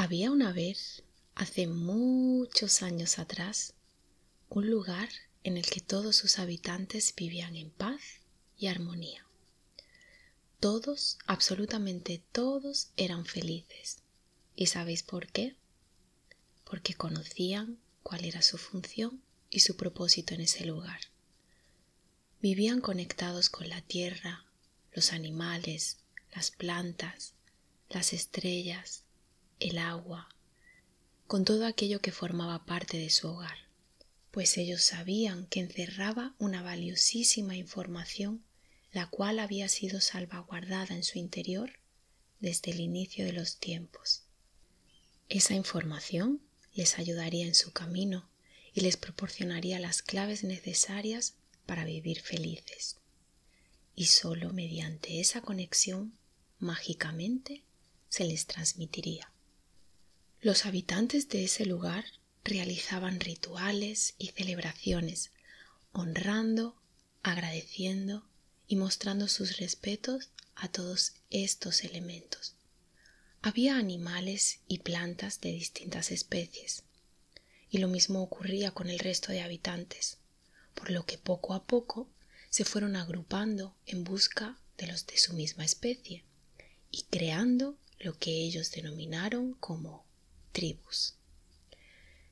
Había una vez, hace muchos años atrás, un lugar en el que todos sus habitantes vivían en paz y armonía. Todos, absolutamente todos, eran felices. ¿Y sabéis por qué? Porque conocían cuál era su función y su propósito en ese lugar. Vivían conectados con la tierra, los animales, las plantas, las estrellas, el agua, con todo aquello que formaba parte de su hogar, pues ellos sabían que encerraba una valiosísima información la cual había sido salvaguardada en su interior desde el inicio de los tiempos. Esa información les ayudaría en su camino y les proporcionaría las claves necesarias para vivir felices. Y sólo mediante esa conexión, mágicamente, se les transmitiría. Los habitantes de ese lugar realizaban rituales y celebraciones, honrando, agradeciendo y mostrando sus respetos a todos estos elementos. Había animales y plantas de distintas especies, y lo mismo ocurría con el resto de habitantes, por lo que poco a poco se fueron agrupando en busca de los de su misma especie y creando lo que ellos denominaron como tribus.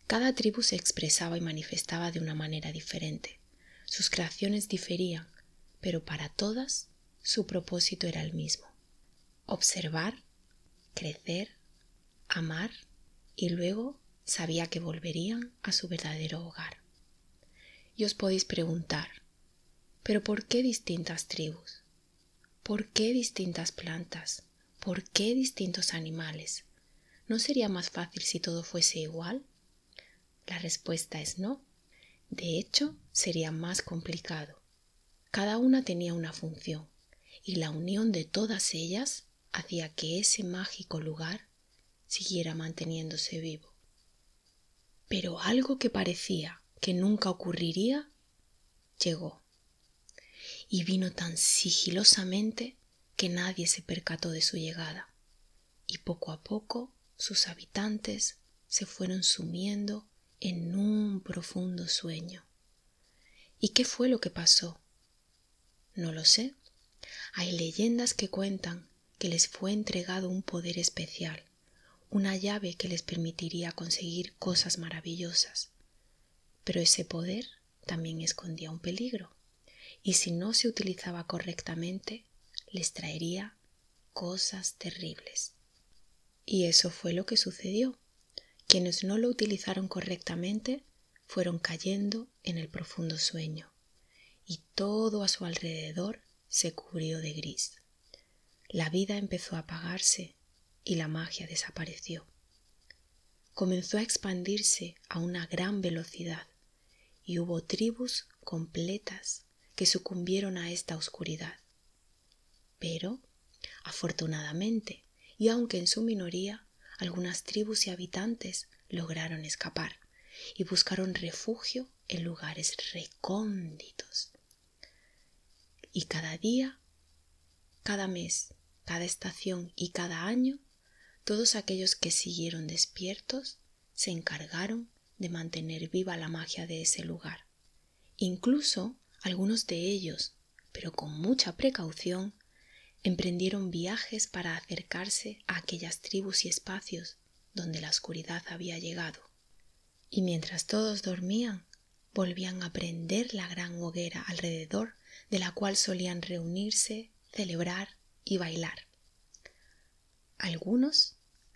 Cada tribu se expresaba y manifestaba de una manera diferente. Sus creaciones diferían, pero para todas su propósito era el mismo. Observar, crecer, amar y luego sabía que volverían a su verdadero hogar. Y os podéis preguntar, ¿pero por qué distintas tribus? ¿Por qué distintas plantas? ¿Por qué distintos animales? ¿No sería más fácil si todo fuese igual? La respuesta es no. De hecho, sería más complicado. Cada una tenía una función y la unión de todas ellas hacía que ese mágico lugar siguiera manteniéndose vivo. Pero algo que parecía que nunca ocurriría llegó y vino tan sigilosamente que nadie se percató de su llegada y poco a poco sus habitantes se fueron sumiendo en un profundo sueño. ¿Y qué fue lo que pasó? No lo sé. Hay leyendas que cuentan que les fue entregado un poder especial, una llave que les permitiría conseguir cosas maravillosas. Pero ese poder también escondía un peligro, y si no se utilizaba correctamente, les traería cosas terribles. Y eso fue lo que sucedió. Quienes no lo utilizaron correctamente fueron cayendo en el profundo sueño, y todo a su alrededor se cubrió de gris. La vida empezó a apagarse y la magia desapareció. Comenzó a expandirse a una gran velocidad y hubo tribus completas que sucumbieron a esta oscuridad. Pero, afortunadamente, y aunque en su minoría, algunas tribus y habitantes lograron escapar y buscaron refugio en lugares recónditos. Y cada día, cada mes, cada estación y cada año, todos aquellos que siguieron despiertos se encargaron de mantener viva la magia de ese lugar. Incluso algunos de ellos, pero con mucha precaución, emprendieron viajes para acercarse a aquellas tribus y espacios donde la oscuridad había llegado. Y mientras todos dormían, volvían a prender la gran hoguera alrededor de la cual solían reunirse, celebrar y bailar. Algunos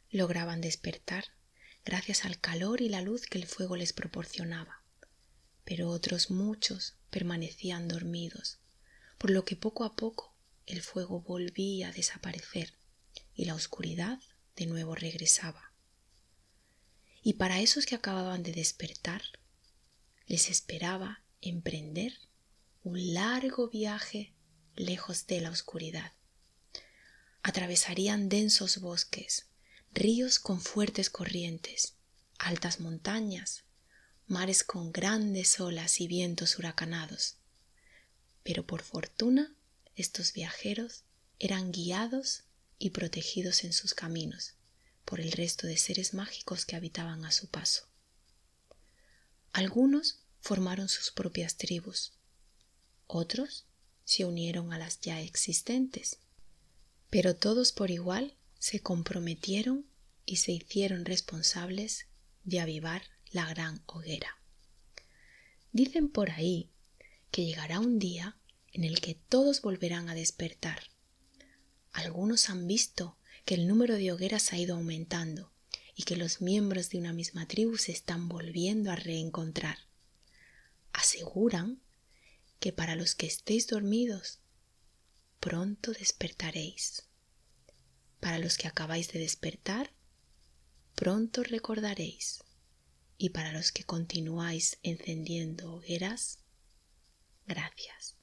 lograban despertar gracias al calor y la luz que el fuego les proporcionaba, pero otros muchos permanecían dormidos, por lo que poco a poco el fuego volvía a desaparecer y la oscuridad de nuevo regresaba. Y para esos que acababan de despertar, les esperaba emprender un largo viaje lejos de la oscuridad. Atravesarían densos bosques, ríos con fuertes corrientes, altas montañas, mares con grandes olas y vientos huracanados. Pero por fortuna estos viajeros eran guiados y protegidos en sus caminos por el resto de seres mágicos que habitaban a su paso. Algunos formaron sus propias tribus, otros se unieron a las ya existentes, pero todos por igual se comprometieron y se hicieron responsables de avivar la gran hoguera. Dicen por ahí que llegará un día en el que todos volverán a despertar. Algunos han visto que el número de hogueras ha ido aumentando y que los miembros de una misma tribu se están volviendo a reencontrar. Aseguran que para los que estéis dormidos, pronto despertaréis. Para los que acabáis de despertar, pronto recordaréis. Y para los que continuáis encendiendo hogueras, gracias.